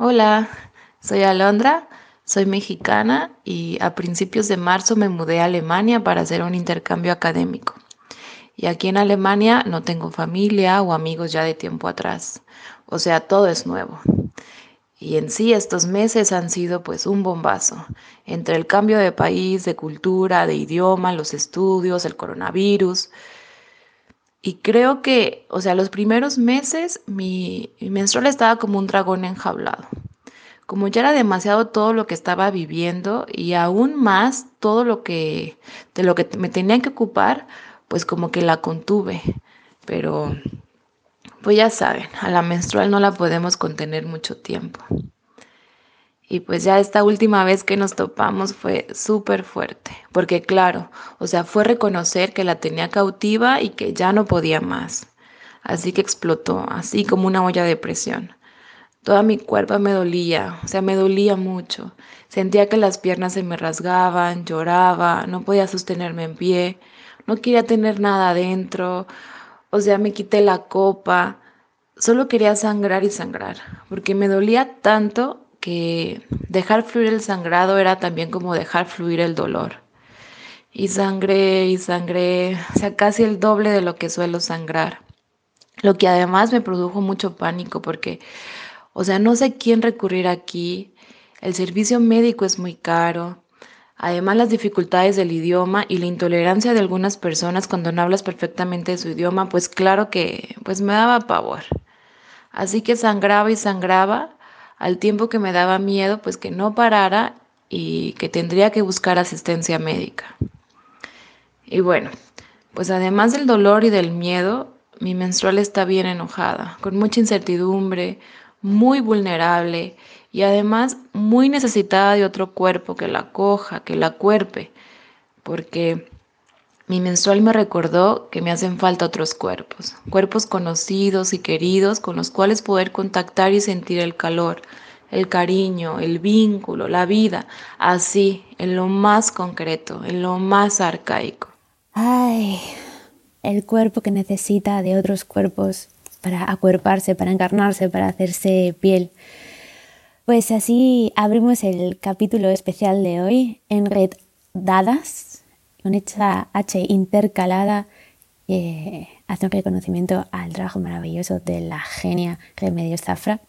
Hola, soy Alondra, soy mexicana y a principios de marzo me mudé a Alemania para hacer un intercambio académico. Y aquí en Alemania no tengo familia o amigos ya de tiempo atrás. O sea, todo es nuevo. Y en sí estos meses han sido pues un bombazo, entre el cambio de país, de cultura, de idioma, los estudios, el coronavirus. Y creo que, o sea, los primeros meses mi, mi menstrual estaba como un dragón enjaulado. Como ya era demasiado todo lo que estaba viviendo y aún más todo lo que de lo que me tenía que ocupar, pues como que la contuve. Pero pues ya saben, a la menstrual no la podemos contener mucho tiempo. Y pues ya esta última vez que nos topamos fue súper fuerte, porque claro, o sea, fue reconocer que la tenía cautiva y que ya no podía más. Así que explotó, así como una olla de presión. Toda mi cuerpo me dolía, o sea, me dolía mucho. Sentía que las piernas se me rasgaban, lloraba, no podía sostenerme en pie, no quería tener nada adentro, o sea, me quité la copa, solo quería sangrar y sangrar, porque me dolía tanto dejar fluir el sangrado era también como dejar fluir el dolor. Y sangré y sangré, o sea, casi el doble de lo que suelo sangrar. Lo que además me produjo mucho pánico porque, o sea, no sé quién recurrir aquí. El servicio médico es muy caro. Además, las dificultades del idioma y la intolerancia de algunas personas cuando no hablas perfectamente su idioma, pues claro que pues me daba pavor. Así que sangraba y sangraba al tiempo que me daba miedo pues que no parara y que tendría que buscar asistencia médica. Y bueno, pues además del dolor y del miedo, mi menstrual está bien enojada, con mucha incertidumbre, muy vulnerable y además muy necesitada de otro cuerpo que la coja, que la cuerpe, porque mi menstrual me recordó que me hacen falta otros cuerpos, cuerpos conocidos y queridos con los cuales poder contactar y sentir el calor, el cariño, el vínculo, la vida, así, en lo más concreto, en lo más arcaico. Ay, el cuerpo que necesita de otros cuerpos para acuerparse, para encarnarse, para hacerse piel. Pues así abrimos el capítulo especial de hoy, enredadas con esta H intercalada eh, hace un reconocimiento al trabajo maravilloso de la genia Remedios Zafra.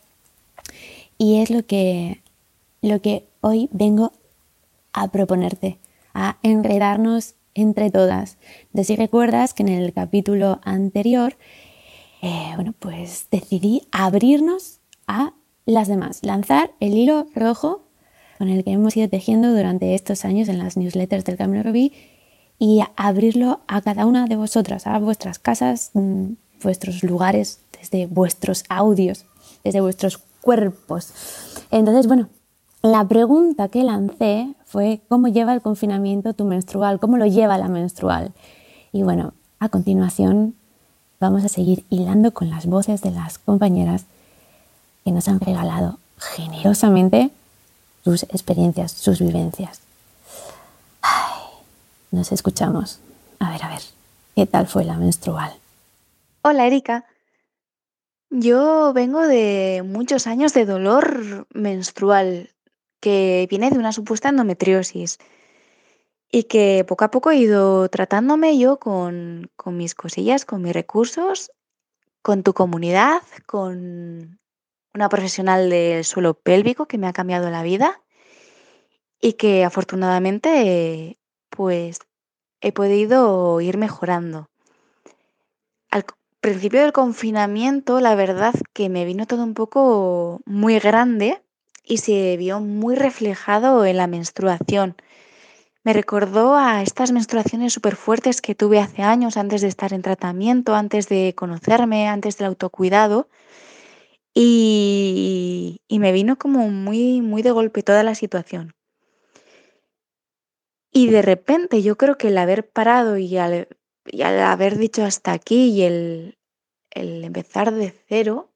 Y es lo que, lo que hoy vengo a proponerte, a enredarnos entre todas. De si recuerdas que en el capítulo anterior, eh, bueno, pues decidí abrirnos a las demás, lanzar el hilo rojo con el que hemos ido tejiendo durante estos años en las newsletters del Camino Rubí y abrirlo a cada una de vosotras, a vuestras casas, mm, vuestros lugares, desde vuestros audios, desde vuestros cuerpos. Entonces, bueno, la pregunta que lancé fue ¿cómo lleva el confinamiento tu menstrual? ¿Cómo lo lleva la menstrual? Y bueno, a continuación vamos a seguir hilando con las voces de las compañeras que nos han regalado generosamente sus experiencias, sus vivencias. Nos escuchamos. A ver, a ver, ¿qué tal fue la menstrual? Hola, Erika. Yo vengo de muchos años de dolor menstrual que viene de una supuesta endometriosis y que poco a poco he ido tratándome yo con, con mis cosillas, con mis recursos, con tu comunidad, con una profesional del suelo pélvico que me ha cambiado la vida y que afortunadamente pues he podido ir mejorando. Al principio del confinamiento, la verdad que me vino todo un poco muy grande y se vio muy reflejado en la menstruación. Me recordó a estas menstruaciones súper fuertes que tuve hace años antes de estar en tratamiento, antes de conocerme, antes del autocuidado. Y, y me vino como muy, muy de golpe toda la situación. Y de repente yo creo que el haber parado y al, haber dicho hasta aquí y el, empezar de cero,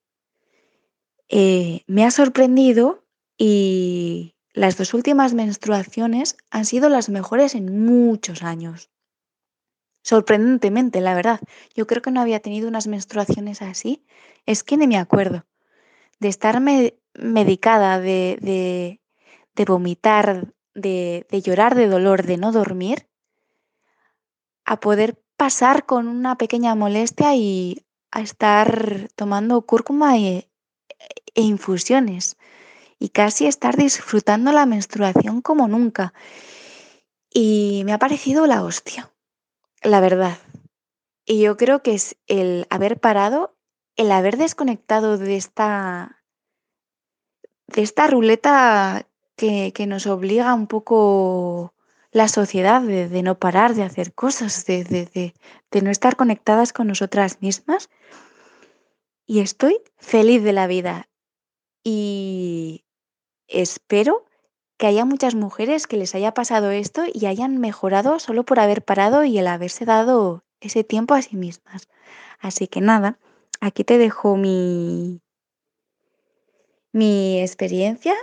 eh, me ha sorprendido y las dos últimas menstruaciones han sido las mejores en muchos años. Sorprendentemente, la verdad. Yo creo que no había tenido unas menstruaciones así. Es que ni me acuerdo. De estarme medicada de, de, vomitar, de, de llorar de dolor, de no dormir, a poder pasar con una pequeña molestia y a estar tomando cúrcuma e, e, infusiones y casi estar disfrutando la menstruación como nunca. Y me ha parecido la hostia, la verdad. Y yo creo que es el haber parado, el haber desconectado de esta, de esta ruleta que, que nos obliga un poco la sociedad de, no parar de hacer cosas, de, de, no estar conectadas con nosotras mismas. Y estoy feliz de la vida. Y espero que haya muchas mujeres que les haya pasado esto y hayan mejorado solo por haber parado y el haberse dado ese tiempo a sí mismas. Así que nada, aquí te dejo mi, mi experiencia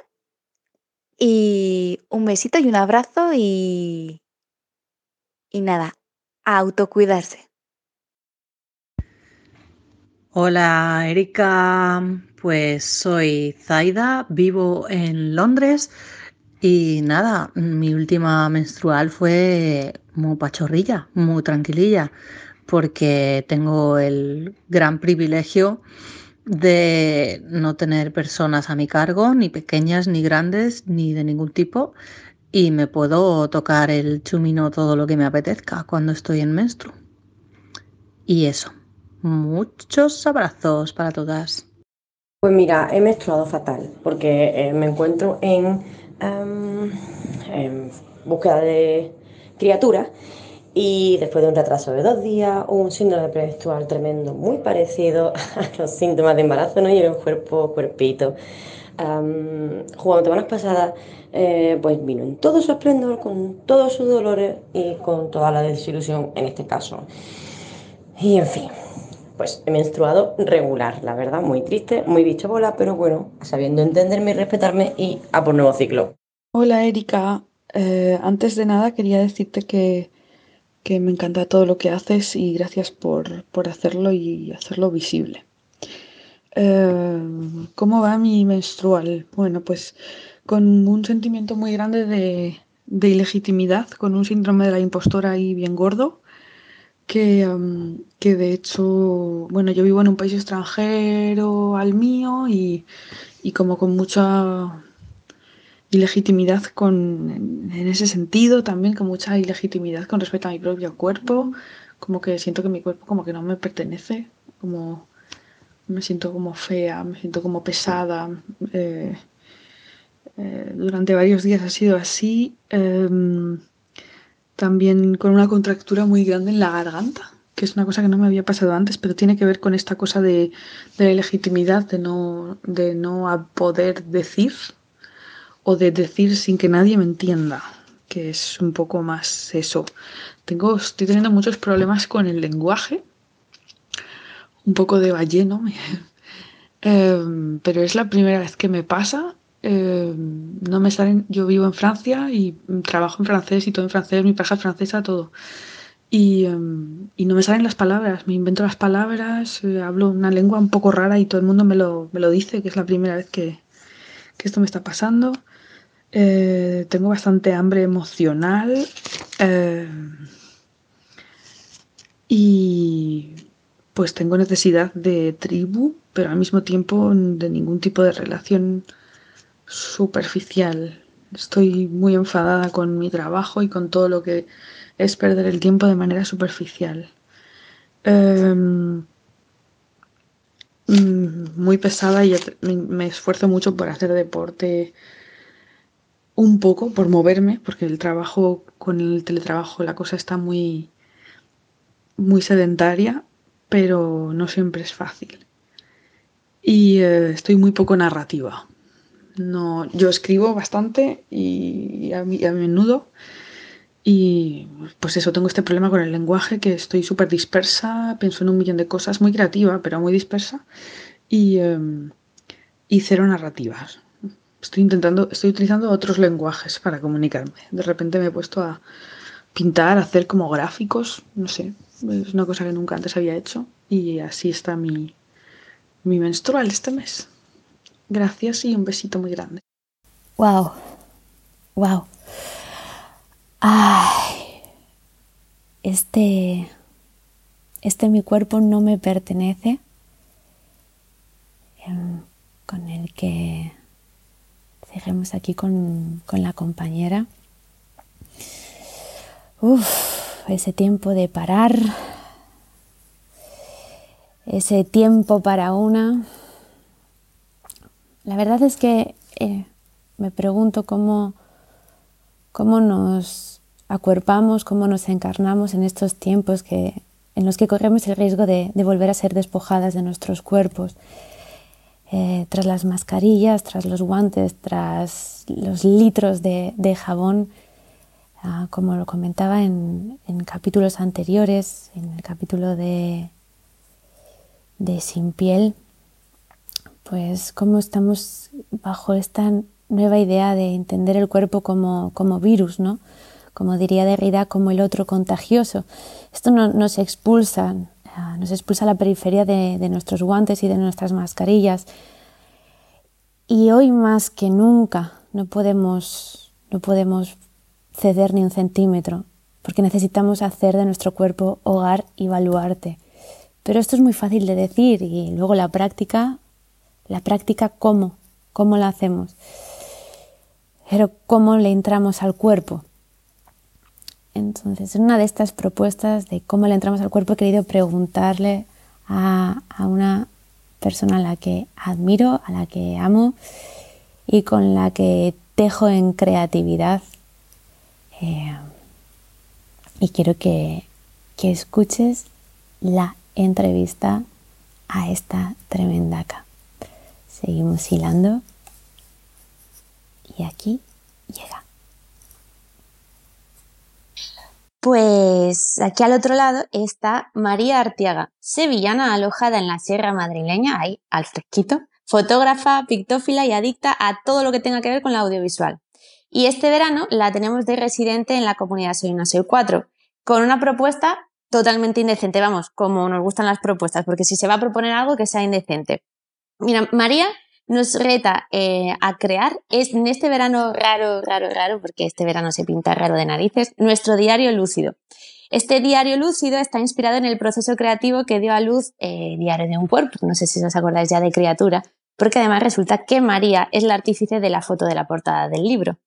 y un besito y un abrazo y, y nada, autocuidarse. Hola Erika, pues soy Zaida, vivo en Londres y nada, mi última menstrual fue muy pachorrilla, muy tranquililla, porque tengo el gran privilegio de no tener personas a mi cargo, ni pequeñas ni grandes, ni de ningún tipo, y me puedo tocar el chumino todo lo que me apetezca cuando estoy en menstru. Y eso, muchos abrazos para todas. Pues mira, he menstruado fatal, porque eh, me encuentro en, em, en búsqueda de criaturas y después de un retraso de dos días, un síndrome premenstrual tremendo, muy parecido a los síntomas de embarazo, ¿no? Y el cuerpo, cuerpito. Um, jugando semanas pasadas, eh, pues vino en todo su esplendor, con todos sus dolores y con toda la desilusión en este caso. Y en fin, pues he menstruado regular, la verdad, muy triste, muy bicho bola, pero bueno, sabiendo entenderme y respetarme y a por nuevo ciclo. Hola Erika, eh, antes de nada quería decirte que que me encanta todo lo que haces y gracias por, hacerlo y hacerlo visible. Eh, ¿Cómo va mi menstrual? Bueno, pues con un sentimiento muy grande de, ilegitimidad, con un síndrome de la impostora ahí bien gordo, que, que, de hecho, bueno, yo vivo en un país extranjero al mío y, y como con mucha ilegitimidad con, en ese sentido, también con mucha ilegitimidad con respecto a mi propio cuerpo, como que siento que mi cuerpo como que no me pertenece, como me siento como fea, me siento como pesada. Eh, eh, durante varios días ha sido así. Em, también con una contractura muy grande en la garganta, que es una cosa que no me había pasado antes, pero tiene que ver con esta cosa de, de la ilegitimidad, de no, de no poder decir o de decir sin que nadie me entienda, que es un poco más eso. Tengo, estoy teniendo muchos problemas con el lenguaje, un poco de balleno, em, pero es la primera vez que me pasa. Em, no me salen, yo vivo en Francia y trabajo en francés y todo en francés, mi pareja es francesa, todo. Y, em, y, no me salen las palabras, me invento las palabras, eh, hablo una lengua un poco rara y todo el mundo me lo, me lo dice, que es la primera vez que, que esto me está pasando. Eh, tengo bastante hambre emocional. Eh, y pues tengo necesidad de tribu, pero al mismo tiempo de ningún tipo de relación superficial. Estoy muy enfadada con mi trabajo y con todo lo que es perder el tiempo de manera superficial. Em, mm, muy pesada y me esfuerzo mucho por hacer deporte un poco por moverme, porque el trabajo con el teletrabajo la cosa está muy, muy sedentaria, pero no siempre es fácil. Y eh, estoy muy poco narrativa. No, yo escribo bastante y a, a menudo. Y pues eso, tengo este problema con el lenguaje, que estoy súper dispersa, pienso en un millón de cosas, muy creativa, pero muy dispersa. Y, em, y cero narrativas. Estoy intentando, estoy utilizando otros lenguajes para comunicarme. De repente me he puesto a pintar, a hacer como gráficos, no sé, es una cosa que nunca antes había hecho y así está mi, mi menstrual este mes. Gracias y un besito muy grande. Wow, wow. Ay, este, este mi cuerpo no me pertenece, em, con el que seguimos aquí con, con la compañera. Uf, ese tiempo de parar, ese tiempo para una. La verdad es que eh, me pregunto cómo, cómo nos acuerpamos, cómo nos encarnamos en estos tiempos que, en los que corremos el riesgo de, volver a ser despojadas de nuestros cuerpos. Eh, tras las mascarillas, tras los guantes, tras los litros de, jabón, ah, como lo comentaba en, capítulos anteriores, en el capítulo de, Sin piel, pues cómo estamos bajo esta nueva idea de entender el cuerpo como, como virus, ¿no? Como diría Derrida, como el otro contagioso. Esto no, nos expulsa, nos expulsa la periferia de, de nuestros guantes y de nuestras mascarillas. Y hoy más que nunca no podemos, no podemos ceder ni un centímetro, porque necesitamos hacer de nuestro cuerpo hogar y baluarte. Pero esto es muy fácil de decir y luego la práctica, la práctica cómo, cómo la hacemos. Pero cómo le entramos al cuerpo. Entonces, en una de estas propuestas de cómo le entramos al cuerpo, he querido preguntarle a, una persona a la que admiro, a la que amo y con la que tejo en creatividad. Eh, y quiero que, que escuches la entrevista a esta tremendaca. Seguimos hilando y aquí llega. Pues aquí al otro lado está María Artiaga, sevillana alojada en la Sierra Madrileña, ahí al fresquito, fotógrafa, pictófila y adicta a todo lo que tenga que ver con la audiovisual. Y este verano la tenemos de residente en la comunidad Soy una Soy 4, con una propuesta totalmente indecente, vamos, como nos gustan las propuestas, porque si se va a proponer algo que sea indecente. Mira, María nos reta eh, a crear, es en este verano raro, raro, raro, porque este verano se pinta raro de narices, nuestro diario lúcido. Este diario lúcido está inspirado en el proceso creativo que dio a luz eh, Diario de un cuerpo, no sé si os acordáis ya de criatura, porque además resulta que María es la artífice de la foto de la portada del libro.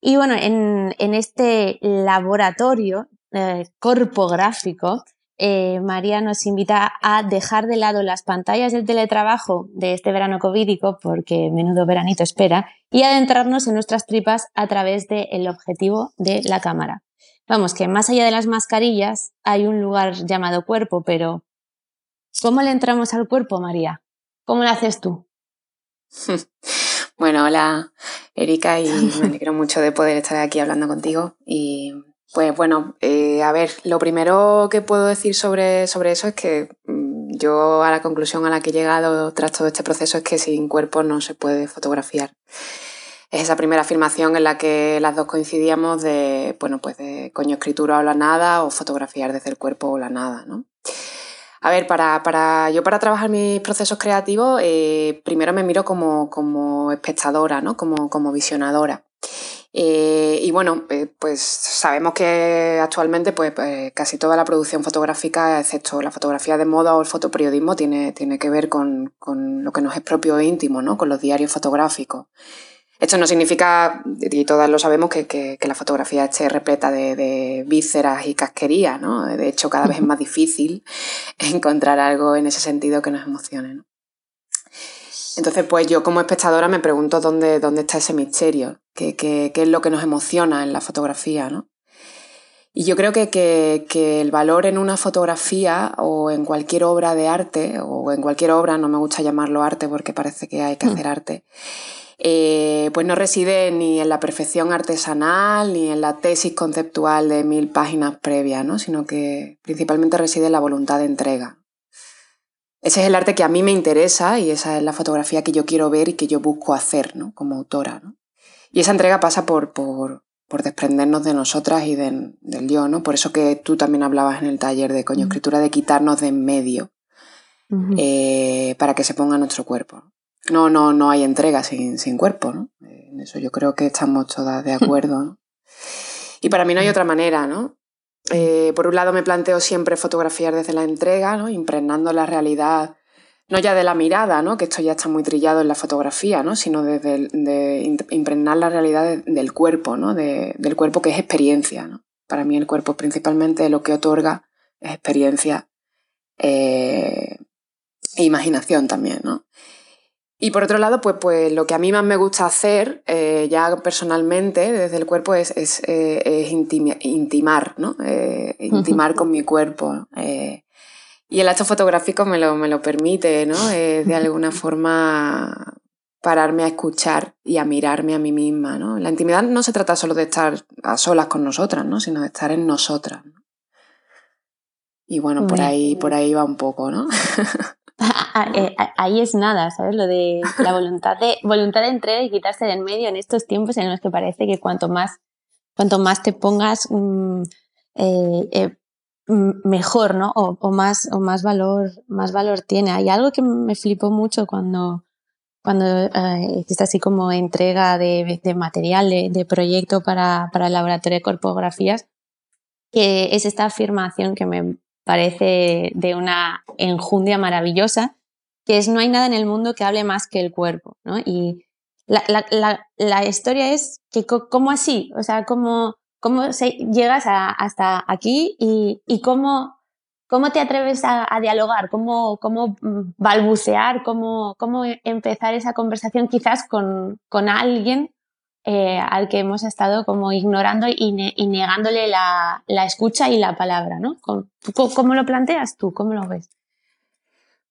Y bueno, en, en este laboratorio eh, corpográfico, eh, María nos invita a dejar de lado las pantallas del teletrabajo de este verano covídico, porque menudo veranito espera, y adentrarnos en nuestras tripas a través del objetivo de la cámara. Vamos, que más allá de las mascarillas hay un lugar llamado cuerpo, pero ¿cómo le entramos al cuerpo, María? ¿Cómo lo haces tú? Bueno, hola Erika y me alegro mucho de poder estar aquí hablando contigo y pues bueno, eh, a ver, lo primero que puedo decir sobre, sobre eso es que mm, yo a la conclusión a la que he llegado tras todo este proceso es que sin cuerpo no se puede fotografiar. Es esa primera afirmación en la que las dos coincidíamos de, bueno, pues de coño escritura o la nada o fotografiar desde el cuerpo o la nada, ¿no? A ver, para, para, yo para trabajar mis procesos creativos, eh, primero me miro como, como espectadora, ¿no? Como, como visionadora. Eh, y bueno, eh, pues sabemos que actualmente pues, pues, casi toda la producción fotográfica, excepto la fotografía de moda o el fotoperiodismo, tiene, tiene que ver con, con, lo que nos es propio e íntimo, ¿no? con los diarios fotográficos. Esto no significa, y todas lo sabemos, que, que, que la fotografía esté repleta de, de, vísceras y casquería, ¿no? De hecho, cada vez es más difícil encontrar algo en ese sentido que nos emocione, ¿no? Entonces, pues yo como espectadora me pregunto dónde, dónde está ese misterio, qué es lo que nos emociona en la fotografía, ¿no? Y yo creo que, que, que, el valor en una fotografía o en cualquier obra de arte, o en cualquier obra, no me gusta llamarlo arte porque parece que hay que mm. hacer arte, eh, pues no reside ni en la perfección artesanal ni en la tesis conceptual de mil páginas previas, ¿no? sino que principalmente reside en la voluntad de entrega. Ese es el arte que a mí me interesa y esa es la fotografía que yo quiero ver y que yo busco hacer ¿no? como autora. ¿no? Y esa entrega pasa por, por, por desprendernos de nosotras y de, del yo, ¿no? Por eso que tú también hablabas en el taller de coño escritura de quitarnos de en medio eh, para que se ponga nuestro cuerpo. no, no, no hay entrega sin, sin cuerpo, ¿no? En eso yo creo que estamos todas de acuerdo, ¿no? Y para mí no hay otra manera, ¿no? Eh, por un lado me planteo siempre fotografiar desde la entrega, ¿no? impregnando la realidad, no ya de la mirada, ¿no? que esto ya está muy trillado en la fotografía, ¿no? sino desde de impregnar la realidad del cuerpo, ¿no? del cuerpo que es experiencia. ¿no? Para mí el cuerpo principalmente lo que otorga es experiencia eh, e imaginación también. ¿no? Y por otro lado, pues, pues lo que a mí más me gusta hacer, eh, ya personalmente, desde el cuerpo, es, es, eh, intimar, ¿no? Eh, intimar con mi cuerpo. Y el acto fotográfico me lo, me lo permite, ¿no? de alguna forma pararme a escuchar y a mirarme a mí misma, ¿no? La intimidad no se trata solo de estar a solas con nosotras, ¿no? Sino de estar en nosotras. Y bueno, por ahí, por ahí va un poco, ¿no? Eh, ahí es nada, ¿sabes? Lo de la voluntad de, voluntad de entrega y quitarse del medio en estos tiempos en los que parece que cuanto más, cuanto más te pongas, mm, eh, eh, mm, mejor, ¿no? O, más, o más valor, más valor tiene. Hay algo que me flipó mucho cuando, cuando existe así como entrega de, de material, de, de, proyecto para, para el laboratorio de corpografías, que es esta afirmación que me parece de una enjundia maravillosa, que es no hay nada en el mundo que hable más que el cuerpo, ¿no? Y la, la, la, historia es que cómo así, o sea, cómo, cómo llegas hasta aquí y, y cómo, cómo te atreves a, dialogar, cómo, cómo balbucear, cómo, cómo empezar esa conversación quizás con, con alguien eh, al que hemos estado como ignorando y, negándole la, escucha y la palabra, ¿no? ¿Cómo, lo planteas tú? ¿Cómo lo ves?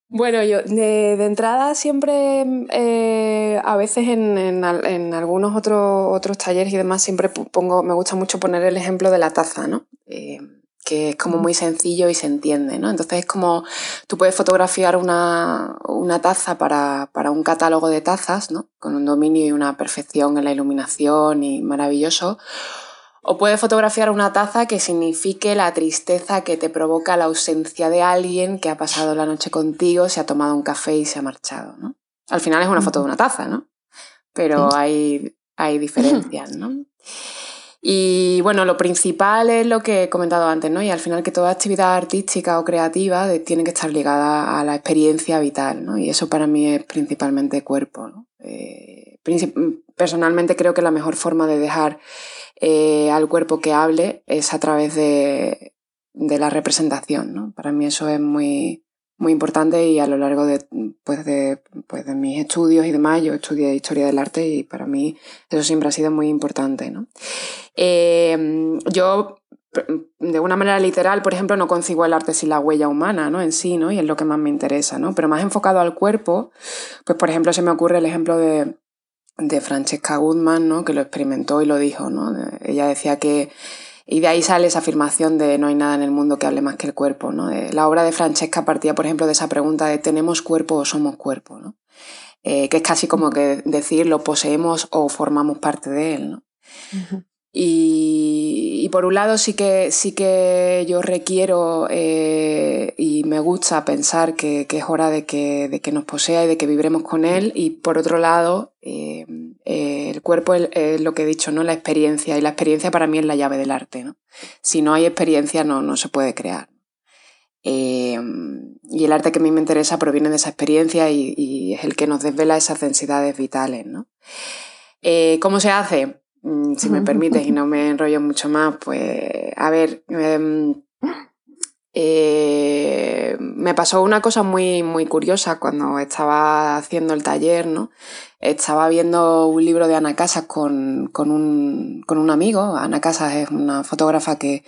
Bueno, yo de, entrada siempre, eh, a veces en, algunos otros, otros talleres y demás, siempre pongo, me gusta mucho poner el ejemplo de la taza, ¿no? Eh, que es como muy sencillo y se entiende, ¿no? Entonces es como tú puedes fotografiar una, taza para, un catálogo de tazas, ¿no? Con un dominio y una perfección en la iluminación y maravilloso. O puedes fotografiar una taza que signifique la tristeza que te provoca la ausencia de alguien que ha pasado la noche contigo, se ha tomado un café y se ha marchado, ¿no? Al final es una foto de una taza, ¿no? Pero hay, hay diferencias, ¿no? Y bueno, lo principal es lo que he comentado antes, ¿no? Y al final que toda actividad artística o creativa tiene que estar ligada a la experiencia vital, ¿no? Y eso para mí es principalmente cuerpo, ¿no? Eh, personalmente creo que la mejor forma de dejar eh, al cuerpo que hable es a través de, de la representación, ¿no? Para mí eso es muy, muy importante y a lo largo de, pues de, pues de mis estudios y demás, yo estudié historia del arte y para mí eso siempre ha sido muy importante. ¿no? Em, yo, de una manera literal, por ejemplo, no concibo el arte sin la huella humana ¿no? en sí, ¿no? y es lo que más me interesa, ¿no? pero más enfocado al cuerpo, pues por ejemplo se me ocurre el ejemplo de, de Francesca Goodman, ¿no? que lo experimentó y lo dijo. ¿no? Ella decía que y de ahí sale esa afirmación de no hay nada en el mundo que hable más que el cuerpo. ¿no? La obra de Francesca partía, por ejemplo, de esa pregunta de ¿tenemos cuerpo o somos cuerpo? ¿no? Eh, que es casi como que decir lo poseemos o formamos parte de él. ¿no? Y, por un lado sí que, sí que yo requiero eh, y me gusta pensar que, es hora de que, de que, nos posea y de que vibremos con él. Y por otro lado, eh, eh, el cuerpo es, lo que he dicho, ¿no? La experiencia. Y la experiencia para mí es la llave del arte. ¿no? Si no hay experiencia no, no se puede crear. y el arte que a mí me interesa proviene de esa experiencia y, y es el que nos desvela esas densidades vitales. ¿no? ¿Cómo se hace? Mm, si me permites y no me enrollo mucho más, pues a ver, em, eh, me pasó una cosa muy, muy curiosa cuando estaba haciendo el taller, ¿no? Estaba viendo un libro de Ana Casas con, con, un, con un amigo. Ana Casas es una fotógrafa que,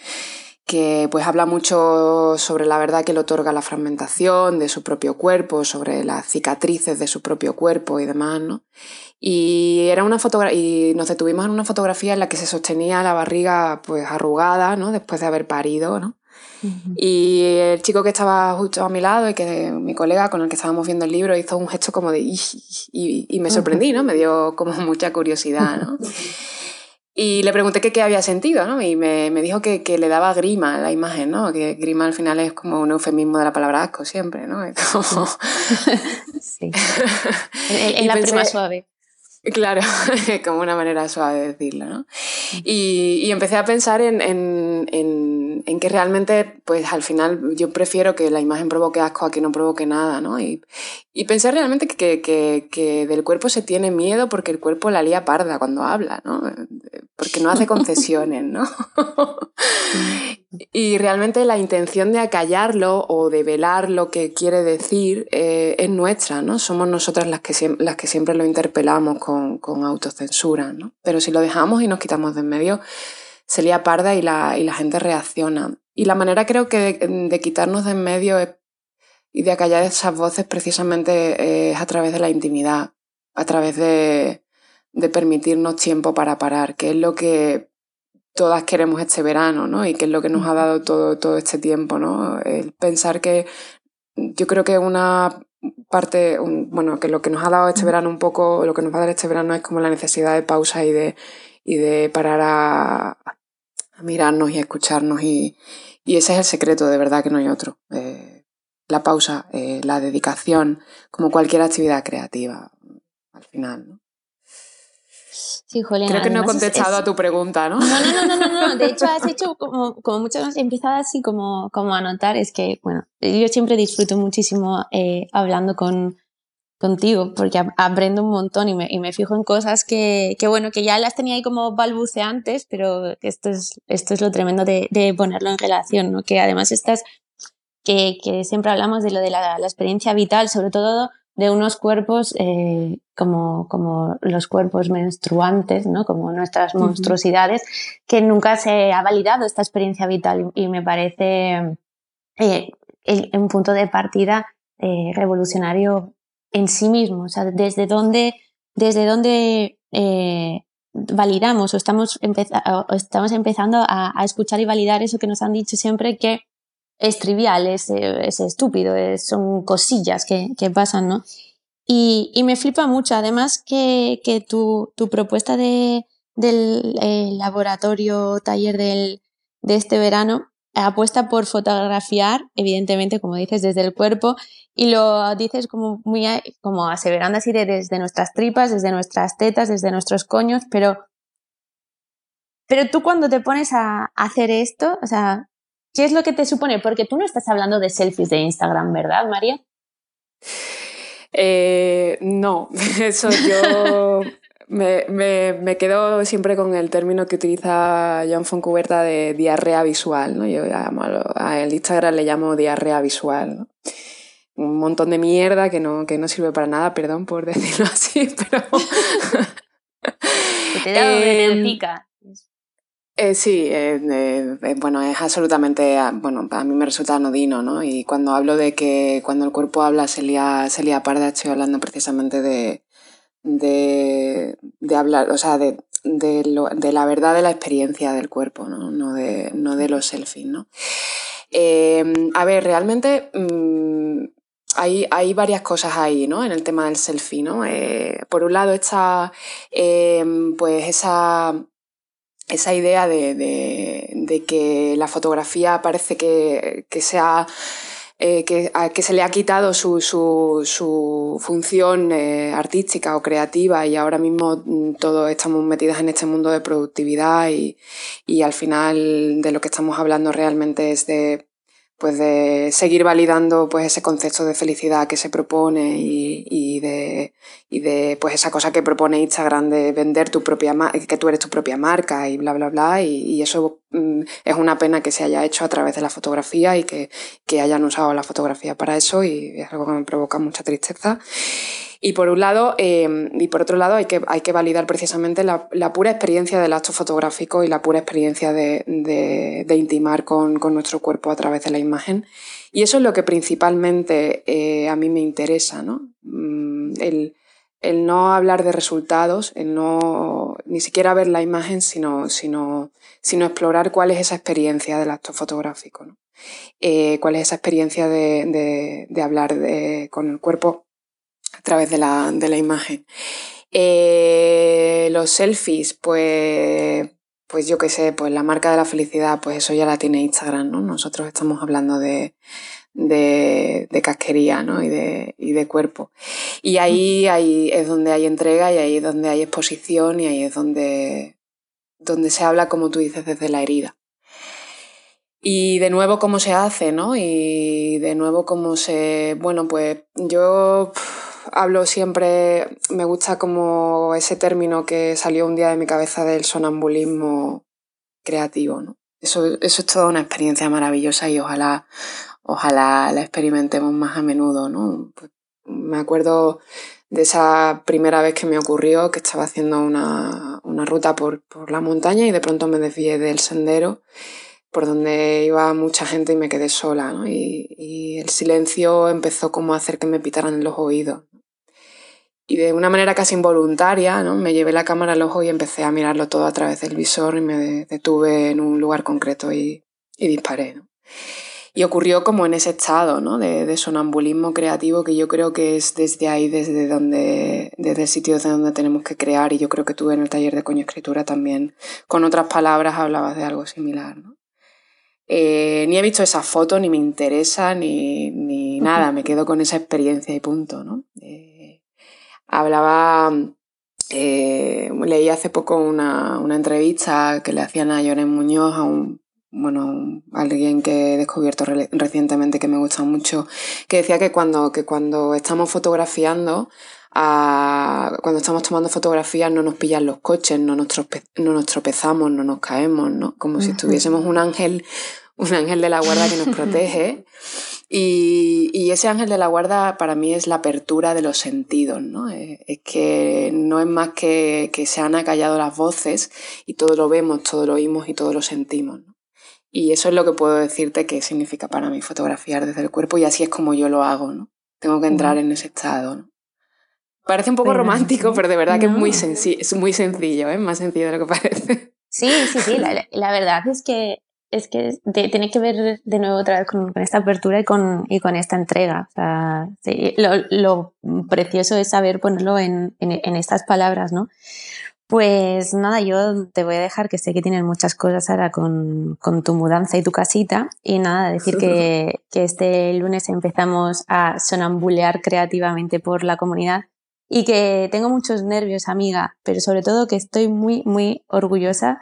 que pues habla mucho sobre la verdad que le otorga la fragmentación de su propio cuerpo, sobre las cicatrices de su propio cuerpo y demás, ¿no? Y, era una y nos detuvimos en una fotografía en la que se sostenía la barriga pues arrugada, ¿no? Después de haber parido, ¿no? Y el chico que estaba justo a mi lado y que mi colega con el que estábamos viendo el libro hizo un gesto como de... Y, y me sorprendí, ¿no? Me dio como mucha curiosidad, ¿no? Y le pregunté qué había sentido, ¿no? Y me, dijo que, le daba grima a la imagen, ¿no? Que grima al final es como un eufemismo de la palabra asco siempre, ¿no? sí. En, la prima suave. Claro, como una manera suave de decirlo, ¿no? Y, empecé a pensar en, en, que realmente, pues al final yo prefiero que la imagen provoque asco a que no provoque nada, ¿no? Y, y pensé realmente que, que, que, del cuerpo se tiene miedo porque el cuerpo la lía parda cuando habla, ¿no? Porque no hace concesiones, ¿no? Y realmente la intención de acallarlo o de velar lo que quiere decir eh, es nuestra, ¿no? Somos nosotras las que, las que siempre lo interpelamos con, autocensura, ¿no? Pero si lo dejamos y nos quitamos de en medio, se lía parda y la, y la gente reacciona. Y la manera creo que de, quitarnos de en medio y de acallar esas voces precisamente es a través de la intimidad, a través de, de permitirnos tiempo para parar, que es lo que todas queremos este verano, ¿no? Y que es lo que nos ha dado todo, todo este tiempo, ¿no? El pensar que yo creo que una parte, bueno, que lo que nos ha dado este verano un poco, lo que nos va a dar este verano es como la necesidad de pausa y de, y de parar a, mirarnos y a escucharnos y, y, ese es el secreto, de verdad que no hay otro. Eh, la pausa, eh, la dedicación, como cualquier actividad creativa, al final, ¿no? Creo que no he contestado a tu pregunta, ¿no? No, no, no, no, no, De hecho, has hecho como, como muchas veces, he empezado así como, como a notar, es que, bueno, yo siempre disfruto muchísimo eh, hablando con, contigo, porque aprendo un montón y me, y me fijo en cosas que, que, bueno, que ya las tenía ahí como balbuceantes, pero esto es, esto es lo tremendo de, de ponerlo en relación, ¿no? Que además estás, que, que siempre hablamos de lo de la, la experiencia vital, sobre todo de unos cuerpos eh, como, como los cuerpos menstruantes, ¿no? como nuestras monstruosidades, que nunca se ha validado esta experiencia vital y, me parece eh, un punto de partida eh, revolucionario en sí mismo. O sea, desde dónde, desde dónde validamos o estamos, estamos empezando a, a, escuchar y validar eso que nos han dicho siempre que es trivial, es, es estúpido, son cosillas que, que, pasan, ¿no? Y, y, me flipa mucho, además que, que tu, tu, propuesta de, del eh, laboratorio taller del, de este verano apuesta por fotografiar, evidentemente, como dices, desde el cuerpo y lo dices como muy como aseverando así de desde nuestras tripas, desde nuestras tetas, desde nuestros coños, pero pero tú cuando te pones a hacer esto, o sea, ¿Qué es lo que te supone? Porque tú no estás hablando de selfies de Instagram, ¿verdad, María? Eh, no, eso yo me, me, quedo siempre con el término que utiliza John Foncuberta de diarrea visual. ¿no? Yo a el Instagram le llamo diarrea visual. Un montón de mierda que no, que no sirve para nada, perdón por decirlo así, pero... te da eh, eh, sí, eh, eh, bueno, es absolutamente, ah, bueno, a mí me resulta anodino, ¿no? Y cuando hablo de que cuando el cuerpo habla se lía, se lía parda, estoy hablando precisamente de, de, de hablar, o sea, de, de, la verdad de la experiencia del cuerpo, ¿no? No de, no de los selfies, ¿no? a ver, realmente mm, hay, hay, varias cosas ahí, ¿no? En el tema del selfie, ¿no? por un lado está, pues, esa esa idea de, de, que la fotografía parece que, que eh, que, que, se le ha quitado su, su, función eh, artística o creativa y ahora mismo mm, todos estamos metidas en este mundo de productividad y, y al final de lo que estamos hablando realmente es de pues de seguir validando pues ese concepto de felicidad que se propone y, de, y de pues esa cosa que propone Instagram de vender tu propia que tú eres tu propia marca y bla bla bla y, eso mm, es una pena que se haya hecho a través de la fotografía y que, que hayan usado la fotografía para eso y es algo que me provoca mucha tristeza y por un lado, em, y por otro lado, hay que, hay que validar precisamente la, la, pura experiencia del acto fotográfico y la pura experiencia de, de, de intimar con, con, nuestro cuerpo a través de la imagen. Y eso es lo que principalmente eh, a mí me interesa, ¿no? Mm, el, el, no hablar de resultados, el no ni siquiera ver la imagen, sino, sino, sino explorar cuál es esa experiencia del acto fotográfico, ¿no? Eh, cuál es esa experiencia de, de, hablar con el cuerpo a través de la, la imagen. Eh, los selfies, pues, pues yo qué sé, pues la marca de la felicidad, pues eso ya la tiene Instagram, ¿no? Nosotros estamos hablando de, de, de casquería ¿no? y, de, y de cuerpo. Y ahí, ahí es donde hay entrega y ahí es donde hay exposición y ahí es donde, donde se habla, como tú dices, desde la herida. Y de nuevo cómo se hace, ¿no? Y de nuevo cómo se... Bueno, pues yo hablo siempre, me gusta como ese término que salió un día de mi cabeza del sonambulismo creativo, ¿no? Eso, eso es toda una experiencia maravillosa y ojalá ojalá la experimentemos más a menudo, ¿no? Me acuerdo de esa primera vez que me ocurrió que estaba haciendo una, ruta por, la montaña y de pronto me desvié del sendero por donde iba mucha gente y me quedé sola, ¿no? y, y, el silencio empezó como a hacer que me pitaran los oídos. Y de una manera casi involuntaria, ¿no? Me llevé la cámara al ojo y empecé a mirarlo todo a través del visor y me detuve en un lugar concreto y, y disparé, ¿no? Y ocurrió como en ese estado ¿no? de, sonambulismo creativo que yo creo que es desde ahí, desde donde, desde el sitio desde donde tenemos que crear. Y yo creo que tú en el taller de coño escritura también, con otras palabras, hablabas de algo similar. ¿no? Eh, ni he visto esa foto, ni me interesa, ni, ni nada. Me quedo con esa experiencia y punto. ¿no? Eh, hablaba. Eh, leí hace poco una, una, entrevista que le hacían a Lloren Muñoz, a un bueno, alguien que he descubierto recientemente que me gusta mucho, que decía que cuando, que cuando estamos fotografiando, a, cuando estamos tomando fotografías no nos pillan los coches, no nos, no nos tropezamos, no nos caemos, ¿no? Como si tuviésemos un ángel, un ángel de la guarda que nos protege. Y, y, ese ángel de la guarda para mí es la apertura de los sentidos, ¿no? Es, es, que no es más que, que se han acallado las voces y todo lo vemos, todo lo oímos y todo lo sentimos. ¿no? Y eso es lo que puedo decirte que significa para mí fotografiar desde el cuerpo y así es como yo lo hago, ¿no? Tengo que entrar en ese estado, ¿no? Parece un poco romántico, pero de verdad que es muy, es muy sencillo, ¿eh? Más sencillo de lo que parece. Sí, sí, sí. La, verdad es que es que tiene que ver de nuevo otra vez con, esta apertura y con, y con esta entrega. O sea, lo, precioso es saber ponerlo en, en, estas palabras, ¿no? Pues nada, yo te voy a dejar que sé que tienes muchas cosas ahora con, con tu mudanza y tu casita. Y nada, decir que, que, este lunes empezamos a sonambulear creativamente por la comunidad y que tengo muchos nervios, amiga, pero sobre todo que estoy muy, muy orgullosa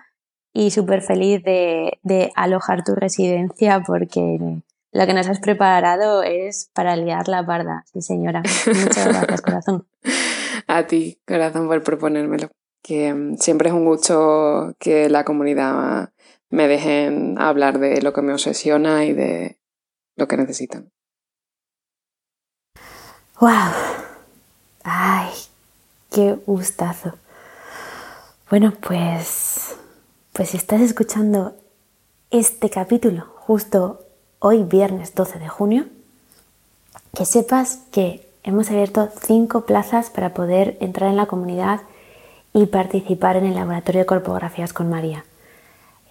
y súper feliz de, de alojar tu residencia porque lo que nos has preparado es para liar la parda. Sí, señora. Muchas gracias, corazón. A ti, corazón, por proponérmelo que mm, siempre es un gusto que la comunidad me dejen hablar de lo que me obsesiona y de lo que necesitan. ¡Wow! ¡Ay! ¡Qué gustazo! Bueno, pues, pues si estás escuchando este capítulo justo hoy, viernes 12 de junio, que sepas que hemos abierto cinco plazas para poder entrar en la comunidad y participar en el laboratorio de corpografías con María.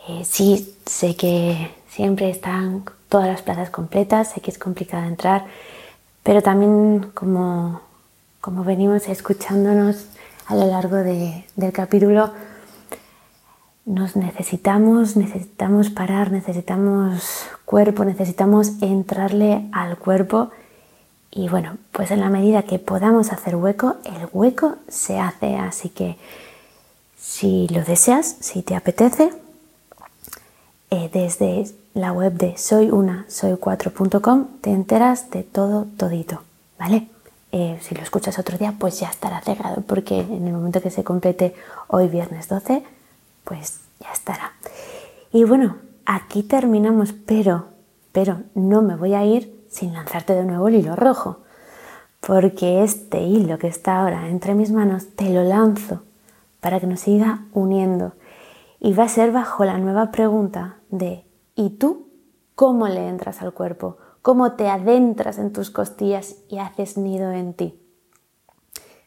Eh, sí, sé que siempre están todas las plazas completas, sé que es complicado entrar, pero también como, como venimos escuchándonos a lo largo del capítulo, nos necesitamos, necesitamos parar, necesitamos cuerpo, necesitamos entrarle al cuerpo y bueno, pues en la medida que podamos hacer hueco, el hueco se hace. Así que si lo deseas, si te apetece, eh, desde la web de soyuna-soy4.com te enteras de todo todito, ¿vale? Eh, si lo escuchas otro día, pues ya estará cerrado, porque en el momento que se complete hoy viernes 12, pues ya estará. Y bueno, aquí terminamos, pero, pero no me voy a ir sin lanzarte de nuevo el hilo rojo, porque este hilo que está ahora entre mis manos te lo lanzo para que nos siga uniendo y va a ser bajo la nueva pregunta de ¿y tú cómo le entras al cuerpo? ¿Cómo te adentras en tus costillas y haces nido en ti?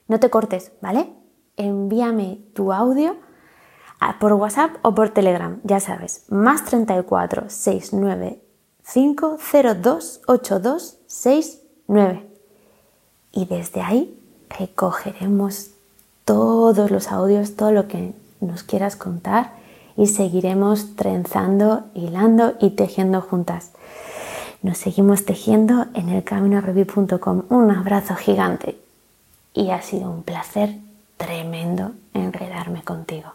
No te cortes, ¿vale? Envíame tu audio por WhatsApp o por Telegram, ya sabes, más 34 69 5028269. Y desde ahí recogeremos todos los audios, todo lo que nos quieras contar y seguiremos trenzando, hilando y tejiendo juntas. Nos seguimos tejiendo en el caminorevi.com. Un abrazo gigante y ha sido un placer tremendo enredarme contigo.